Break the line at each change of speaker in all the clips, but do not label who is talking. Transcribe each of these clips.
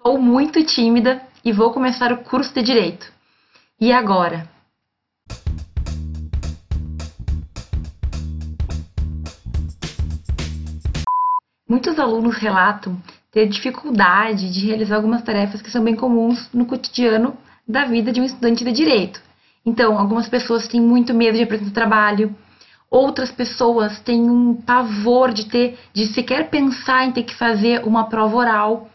Sou muito tímida e vou começar o curso de Direito. E agora? Muitos alunos relatam ter dificuldade de realizar algumas tarefas que são bem comuns no cotidiano da vida de um estudante de direito. Então, algumas pessoas têm muito medo de apresentar trabalho, outras pessoas têm um pavor de ter, de sequer pensar em ter que fazer uma prova oral.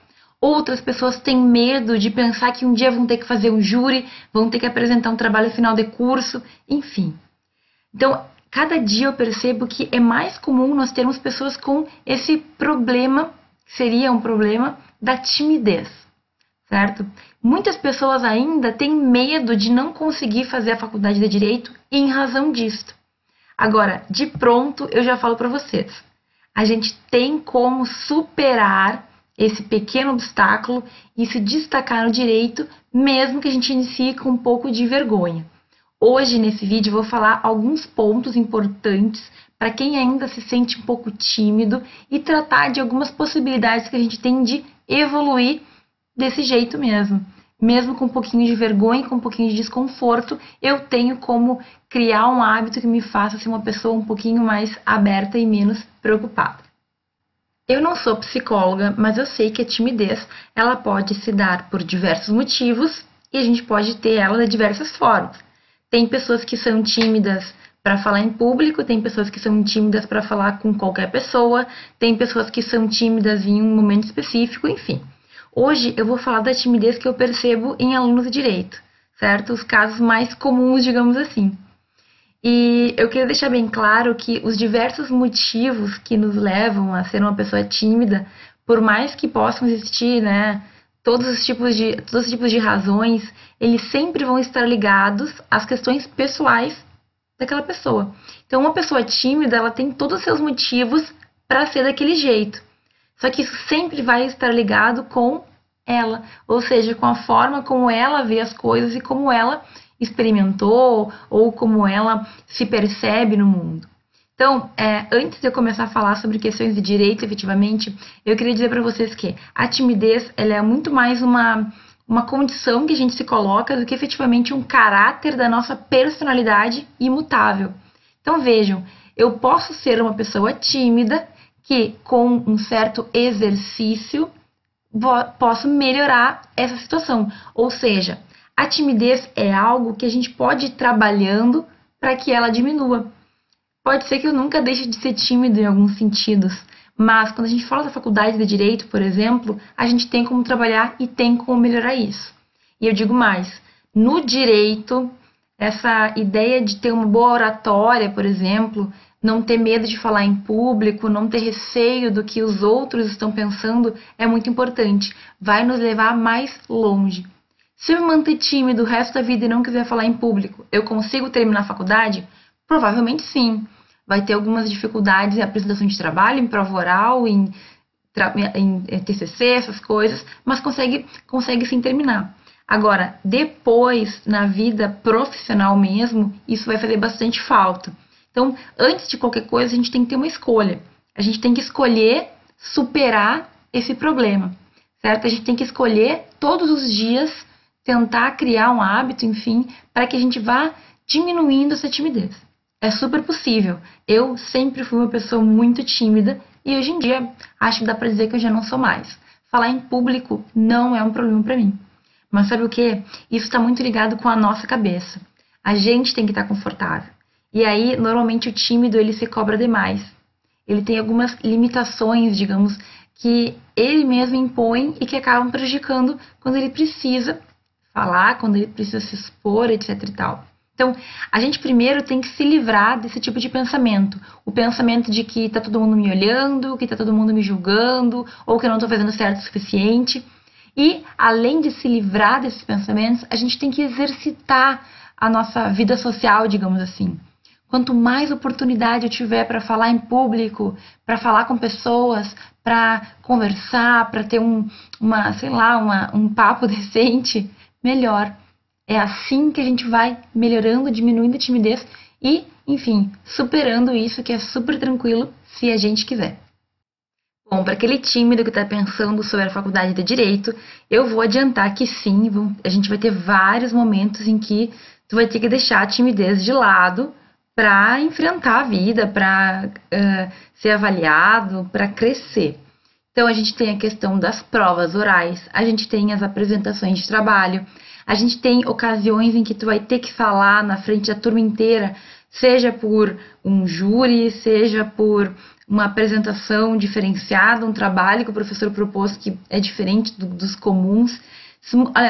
Outras pessoas têm medo de pensar que um dia vão ter que fazer um júri, vão ter que apresentar um trabalho final de curso, enfim. Então, cada dia eu percebo que é mais comum nós termos pessoas com esse problema, que seria um problema da timidez, certo? Muitas pessoas ainda têm medo de não conseguir fazer a faculdade de direito em razão disto. Agora, de pronto, eu já falo para vocês. A gente tem como superar esse pequeno obstáculo e se destacar no direito, mesmo que a gente inicie com um pouco de vergonha. Hoje, nesse vídeo, vou falar alguns pontos importantes para quem ainda se sente um pouco tímido e tratar de algumas possibilidades que a gente tem de evoluir desse jeito mesmo. Mesmo com um pouquinho de vergonha, com um pouquinho de desconforto, eu tenho como criar um hábito que me faça ser uma pessoa um pouquinho mais aberta e menos preocupada. Eu não sou psicóloga, mas eu sei que a timidez ela pode se dar por diversos motivos e a gente pode ter ela de diversas formas. Tem pessoas que são tímidas para falar em público, tem pessoas que são tímidas para falar com qualquer pessoa, tem pessoas que são tímidas em um momento específico, enfim. Hoje eu vou falar da timidez que eu percebo em alunos de direito, certo? Os casos mais comuns, digamos assim. E eu queria deixar bem claro que os diversos motivos que nos levam a ser uma pessoa tímida, por mais que possam existir, né, todos os tipos de, todos os tipos de razões, eles sempre vão estar ligados às questões pessoais daquela pessoa. Então, uma pessoa tímida, ela tem todos os seus motivos para ser daquele jeito. Só que isso sempre vai estar ligado com ela, ou seja, com a forma como ela vê as coisas e como ela experimentou ou como ela se percebe no mundo. Então, é, antes de eu começar a falar sobre questões de direito, efetivamente, eu queria dizer para vocês que a timidez ela é muito mais uma, uma condição que a gente se coloca do que efetivamente um caráter da nossa personalidade imutável. Então, vejam, eu posso ser uma pessoa tímida que, com um certo exercício, posso melhorar essa situação. Ou seja, a timidez é algo que a gente pode ir trabalhando para que ela diminua. Pode ser que eu nunca deixe de ser tímido em alguns sentidos, mas quando a gente fala da faculdade de direito, por exemplo, a gente tem como trabalhar e tem como melhorar isso. E eu digo mais, no direito, essa ideia de ter uma boa oratória, por exemplo, não ter medo de falar em público, não ter receio do que os outros estão pensando é muito importante. Vai nos levar mais longe. Se eu me manter tímido o resto da vida e não quiser falar em público, eu consigo terminar a faculdade? Provavelmente sim. Vai ter algumas dificuldades em apresentação de trabalho, em prova oral, em, em, em TCC, essas coisas, mas consegue, consegue sim terminar. Agora, depois, na vida profissional mesmo, isso vai fazer bastante falta. Então, antes de qualquer coisa, a gente tem que ter uma escolha. A gente tem que escolher superar esse problema, certo? A gente tem que escolher todos os dias tentar criar um hábito, enfim, para que a gente vá diminuindo essa timidez. É super possível. Eu sempre fui uma pessoa muito tímida e hoje em dia acho que dá para dizer que eu já não sou mais. Falar em público não é um problema para mim. Mas sabe o que? Isso está muito ligado com a nossa cabeça. A gente tem que estar tá confortável. E aí, normalmente, o tímido ele se cobra demais. Ele tem algumas limitações, digamos, que ele mesmo impõe e que acabam prejudicando quando ele precisa falar, quando ele precisa se expor, etc e tal. Então, a gente primeiro tem que se livrar desse tipo de pensamento. O pensamento de que tá todo mundo me olhando, que tá todo mundo me julgando, ou que eu não estou fazendo certo o suficiente. E, além de se livrar desses pensamentos, a gente tem que exercitar a nossa vida social, digamos assim. Quanto mais oportunidade eu tiver para falar em público, para falar com pessoas, para conversar, para ter um, uma, sei lá, uma, um papo decente, melhor. É assim que a gente vai melhorando, diminuindo a timidez e, enfim, superando isso que é super tranquilo se a gente quiser. Bom, para aquele tímido que está pensando sobre a faculdade de Direito, eu vou adiantar que sim, a gente vai ter vários momentos em que tu vai ter que deixar a timidez de lado para enfrentar a vida, para uh, ser avaliado, para crescer. Então, a gente tem a questão das provas orais, a gente tem as apresentações de trabalho, a gente tem ocasiões em que tu vai ter que falar na frente da turma inteira, seja por um júri, seja por uma apresentação diferenciada, um trabalho que o professor propôs que é diferente do, dos comuns.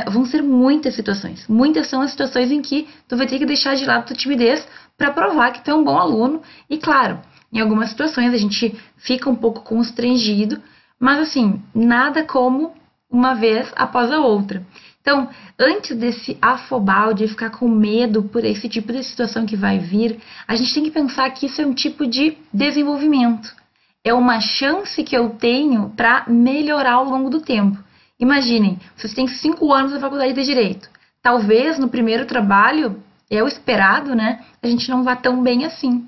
Vão ser muitas situações. Muitas são as situações em que tu vai ter que deixar de lado tua timidez para provar que tu é um bom aluno. E claro, em algumas situações a gente fica um pouco constrangido, mas assim, nada como uma vez após a outra. Então, antes desse afobar, de ficar com medo por esse tipo de situação que vai vir, a gente tem que pensar que isso é um tipo de desenvolvimento. É uma chance que eu tenho para melhorar ao longo do tempo. Imaginem, vocês têm cinco anos na faculdade de Direito. Talvez no primeiro trabalho, é o esperado, né? A gente não vá tão bem assim.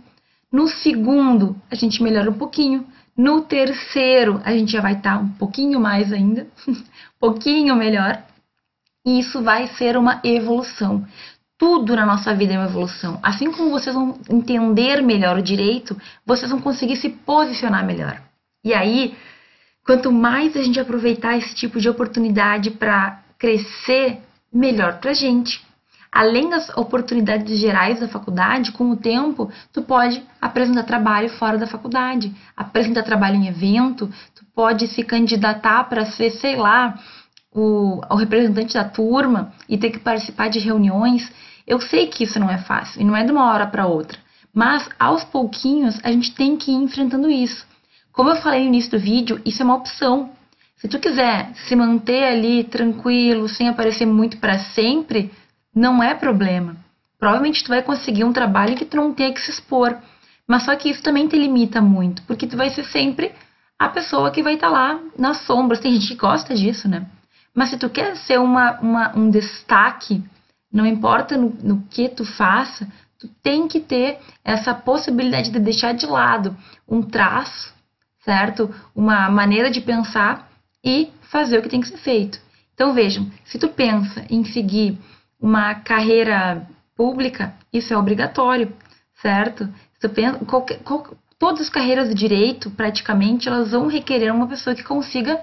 No segundo, a gente melhora um pouquinho. No terceiro, a gente já vai estar tá um pouquinho mais ainda, um pouquinho melhor. E isso vai ser uma evolução. Tudo na nossa vida é uma evolução. Assim como vocês vão entender melhor o direito, vocês vão conseguir se posicionar melhor. E aí, quanto mais a gente aproveitar esse tipo de oportunidade para crescer, melhor para a gente. Além das oportunidades gerais da faculdade, com o tempo, tu pode apresentar trabalho fora da faculdade, apresentar trabalho em evento, tu pode se candidatar para ser, sei lá, o, o representante da turma e ter que participar de reuniões. Eu sei que isso não é fácil e não é de uma hora para outra, mas aos pouquinhos a gente tem que ir enfrentando isso. Como eu falei no início do vídeo, isso é uma opção. Se tu quiser se manter ali tranquilo, sem aparecer muito para sempre, não é problema. Provavelmente tu vai conseguir um trabalho que tu não tenha que se expor. Mas só que isso também te limita muito, porque tu vai ser sempre a pessoa que vai estar tá lá nas sombras. Tem gente que gosta disso, né? Mas se tu quer ser uma, uma um destaque, não importa no, no que tu faça, tu tem que ter essa possibilidade de deixar de lado um traço, certo? Uma maneira de pensar e fazer o que tem que ser feito. Então vejam, se tu pensa em seguir uma carreira pública, isso é obrigatório, certo? Pensa, qualquer, qual, todas as carreiras de direito, praticamente, elas vão requerer uma pessoa que consiga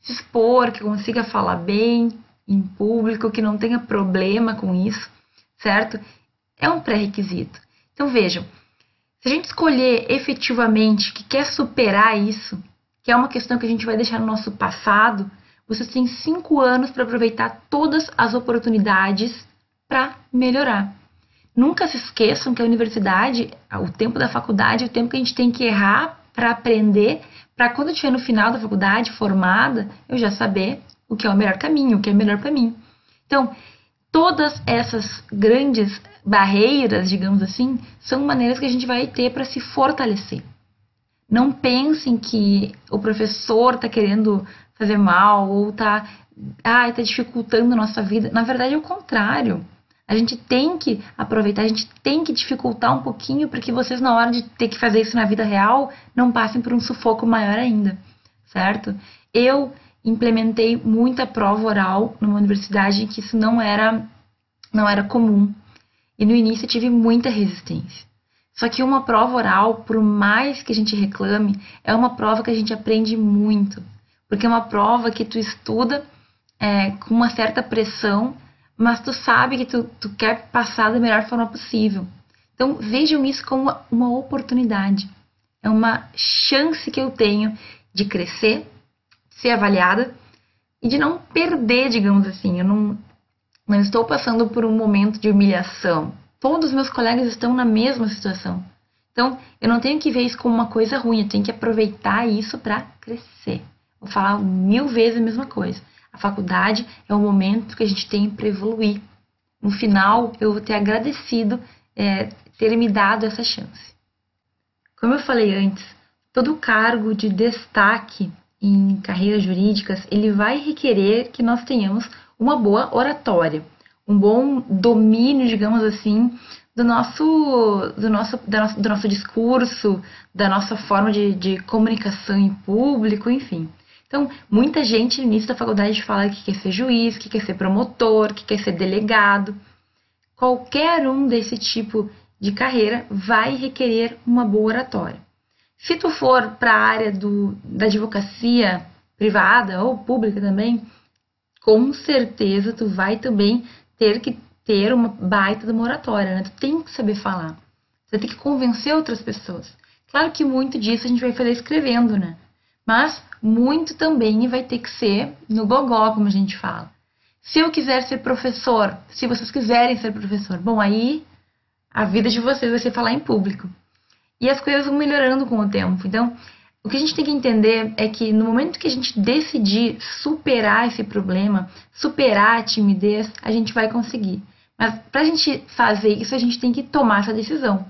se expor, que consiga falar bem em público, que não tenha problema com isso, certo? É um pré-requisito. Então vejam, se a gente escolher efetivamente que quer superar isso, que é uma questão que a gente vai deixar no nosso passado, vocês têm cinco anos para aproveitar todas as oportunidades para melhorar. Nunca se esqueçam que a universidade, o tempo da faculdade, é o tempo que a gente tem que errar para aprender para quando eu estiver no final da faculdade, formada, eu já saber o que é o melhor caminho, o que é melhor para mim. Então, todas essas grandes barreiras, digamos assim, são maneiras que a gente vai ter para se fortalecer. Não pensem que o professor está querendo fazer mal ou está ah, tá dificultando a nossa vida. Na verdade, é o contrário. A gente tem que aproveitar, a gente tem que dificultar um pouquinho para que vocês, na hora de ter que fazer isso na vida real, não passem por um sufoco maior ainda, certo? Eu implementei muita prova oral numa universidade que isso não era, não era comum. E no início eu tive muita resistência. Só que uma prova oral, por mais que a gente reclame, é uma prova que a gente aprende muito. Porque é uma prova que tu estuda é, com uma certa pressão mas tu sabe que tu, tu quer passar da melhor forma possível. Então vejam isso como uma, oportunidade. É uma chance que eu tenho de crescer, ser avaliada e de não perder, digamos assim. Eu não, não estou passando por um momento de humilhação. Todos os meus colegas estão na mesma situação. Então, eu não tenho que ver isso como uma coisa ruim, eu tenho que aproveitar isso para crescer. Vou falar mil vezes a mesma coisa. A faculdade é o momento que a gente tem para evoluir. No final, eu vou ter agradecido é, ter me dado essa chance. Como eu falei antes, todo cargo de destaque em carreiras jurídicas, ele vai requerer que nós tenhamos uma boa oratória, um bom domínio, digamos assim, do nosso, do nosso, da nosso, do nosso discurso, da nossa forma de, de comunicação em público, enfim. Então, muita gente no início da faculdade fala que quer ser juiz, que quer ser promotor, que quer ser delegado. Qualquer um desse tipo de carreira vai requerer uma boa oratória. Se tu for para a área do, da advocacia privada ou pública também, com certeza tu vai também ter que ter uma baita de uma oratória, né? Tu tem que saber falar. Você tem que convencer outras pessoas. Claro que muito disso a gente vai fazer escrevendo, né? Mas muito também vai ter que ser no gogó, como a gente fala. Se eu quiser ser professor, se vocês quiserem ser professor, bom, aí a vida de vocês vai ser falar em público. E as coisas vão melhorando com o tempo. Então, o que a gente tem que entender é que no momento que a gente decidir superar esse problema, superar a timidez, a gente vai conseguir. Mas para a gente fazer isso, a gente tem que tomar essa decisão.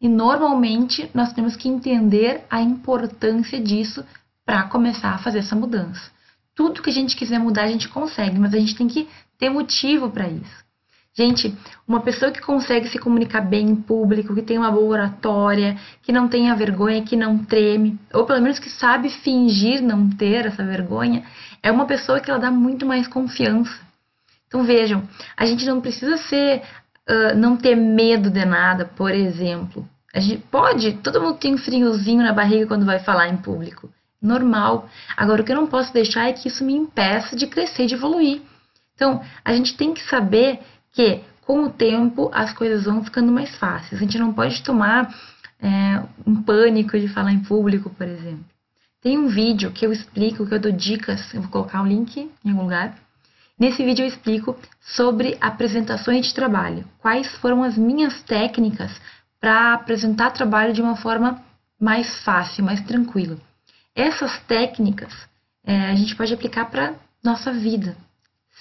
E normalmente nós temos que entender a importância disso para começar a fazer essa mudança. Tudo que a gente quiser mudar, a gente consegue, mas a gente tem que ter motivo para isso. Gente, uma pessoa que consegue se comunicar bem em público, que tem uma boa oratória, que não tenha vergonha, que não treme, ou pelo menos que sabe fingir não ter essa vergonha, é uma pessoa que ela dá muito mais confiança. Então vejam, a gente não precisa ser, uh, não ter medo de nada, por exemplo. A gente pode, todo mundo tem um friozinho na barriga quando vai falar em público normal. Agora, o que eu não posso deixar é que isso me impeça de crescer e de evoluir. Então, a gente tem que saber que, com o tempo, as coisas vão ficando mais fáceis. A gente não pode tomar é, um pânico de falar em público, por exemplo. Tem um vídeo que eu explico, que eu dou dicas, eu vou colocar um link em algum lugar. Nesse vídeo eu explico sobre apresentações de trabalho, quais foram as minhas técnicas para apresentar trabalho de uma forma mais fácil, mais tranquila. Essas técnicas é, a gente pode aplicar para nossa vida.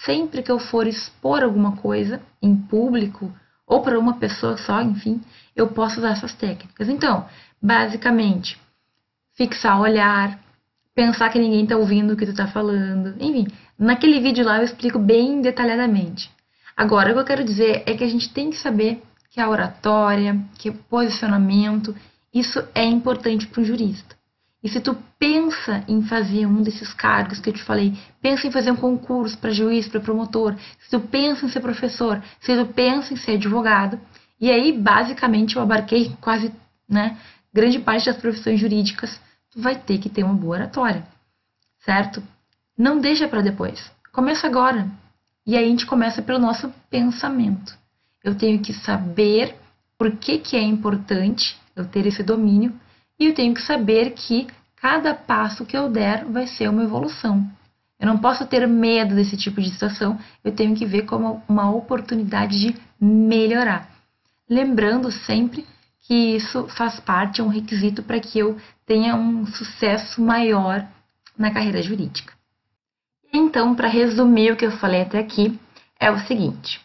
Sempre que eu for expor alguma coisa em público ou para uma pessoa só, enfim, eu posso usar essas técnicas. Então, basicamente, fixar o olhar, pensar que ninguém está ouvindo o que tu está falando, enfim, naquele vídeo lá eu explico bem detalhadamente. Agora, o que eu quero dizer é que a gente tem que saber que a oratória, que o posicionamento, isso é importante para um jurista. E se tu pensa em fazer um desses cargos que eu te falei, pensa em fazer um concurso para juiz, para promotor, se tu pensa em ser professor, se tu pensa em ser advogado, e aí basicamente eu abarquei quase, né, grande parte das profissões jurídicas, tu vai ter que ter uma boa oratória, certo? Não deixa para depois. Começa agora. E aí a gente começa pelo nosso pensamento. Eu tenho que saber por que, que é importante eu ter esse domínio e eu tenho que saber que cada passo que eu der vai ser uma evolução. Eu não posso ter medo desse tipo de situação, eu tenho que ver como uma oportunidade de melhorar. Lembrando sempre que isso faz parte, é um requisito para que eu tenha um sucesso maior na carreira jurídica. Então, para resumir o que eu falei até aqui, é o seguinte: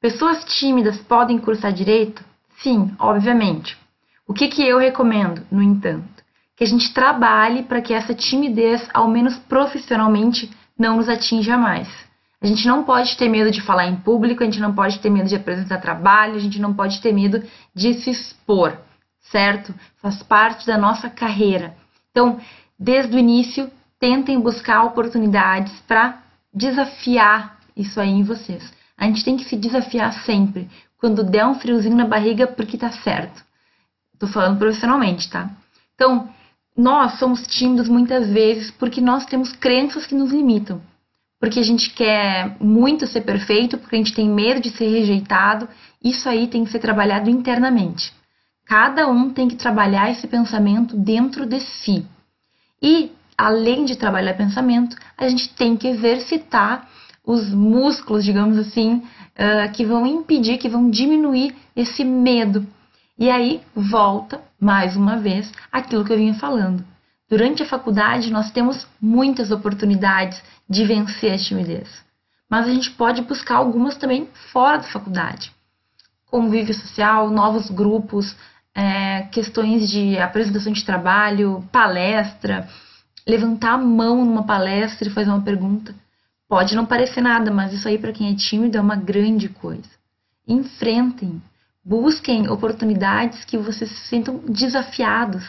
pessoas tímidas podem cursar direito? Sim, obviamente. O que, que eu recomendo, no entanto? Que a gente trabalhe para que essa timidez, ao menos profissionalmente, não nos atinja mais. A gente não pode ter medo de falar em público, a gente não pode ter medo de apresentar trabalho, a gente não pode ter medo de se expor, certo? Faz parte da nossa carreira. Então, desde o início, tentem buscar oportunidades para desafiar isso aí em vocês. A gente tem que se desafiar sempre. Quando der um friozinho na barriga, porque tá certo. Tô falando profissionalmente, tá? Então, nós somos tímidos muitas vezes porque nós temos crenças que nos limitam. Porque a gente quer muito ser perfeito, porque a gente tem medo de ser rejeitado. Isso aí tem que ser trabalhado internamente. Cada um tem que trabalhar esse pensamento dentro de si. E, além de trabalhar pensamento, a gente tem que exercitar os músculos, digamos assim, uh, que vão impedir, que vão diminuir esse medo e aí volta, mais uma vez, aquilo que eu vinha falando. Durante a faculdade, nós temos muitas oportunidades de vencer a timidez, mas a gente pode buscar algumas também fora da faculdade. Convívio social, novos grupos, é, questões de apresentação de trabalho, palestra, levantar a mão numa palestra e fazer uma pergunta. Pode não parecer nada, mas isso aí para quem é tímido é uma grande coisa. Enfrentem, Busquem oportunidades que vocês se sintam desafiados,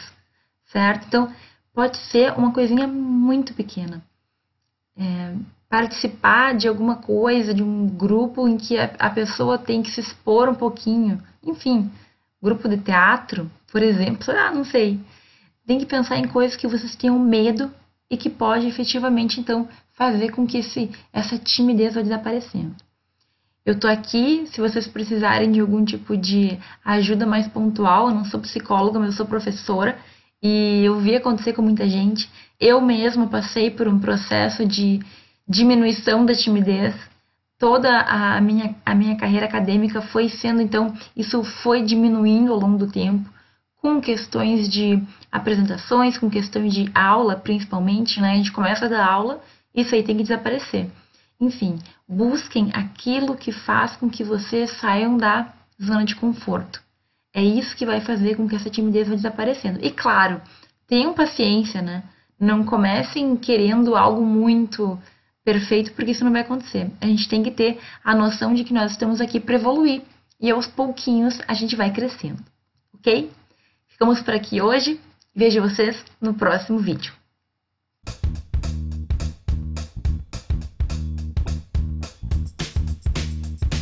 certo? Então, pode ser uma coisinha muito pequena. É, participar de alguma coisa, de um grupo em que a, a pessoa tem que se expor um pouquinho. Enfim, grupo de teatro, por exemplo, ah, não sei. Tem que pensar em coisas que vocês tenham medo e que pode efetivamente, então, fazer com que esse, essa timidez vá desaparecendo. Eu tô aqui, se vocês precisarem de algum tipo de ajuda mais pontual, eu não sou psicóloga, mas eu sou professora e eu vi acontecer com muita gente. Eu mesma passei por um processo de diminuição da timidez. Toda a minha, a minha carreira acadêmica foi sendo, então, isso foi diminuindo ao longo do tempo, com questões de apresentações, com questões de aula, principalmente, né? A gente começa a dar aula, isso aí tem que desaparecer. Enfim, busquem aquilo que faz com que vocês saiam da zona de conforto. É isso que vai fazer com que essa timidez vá desaparecendo. E claro, tenham paciência, né? Não comecem querendo algo muito perfeito, porque isso não vai acontecer. A gente tem que ter a noção de que nós estamos aqui para evoluir. E aos pouquinhos a gente vai crescendo. Ok? Ficamos por aqui hoje. Vejo vocês no próximo vídeo.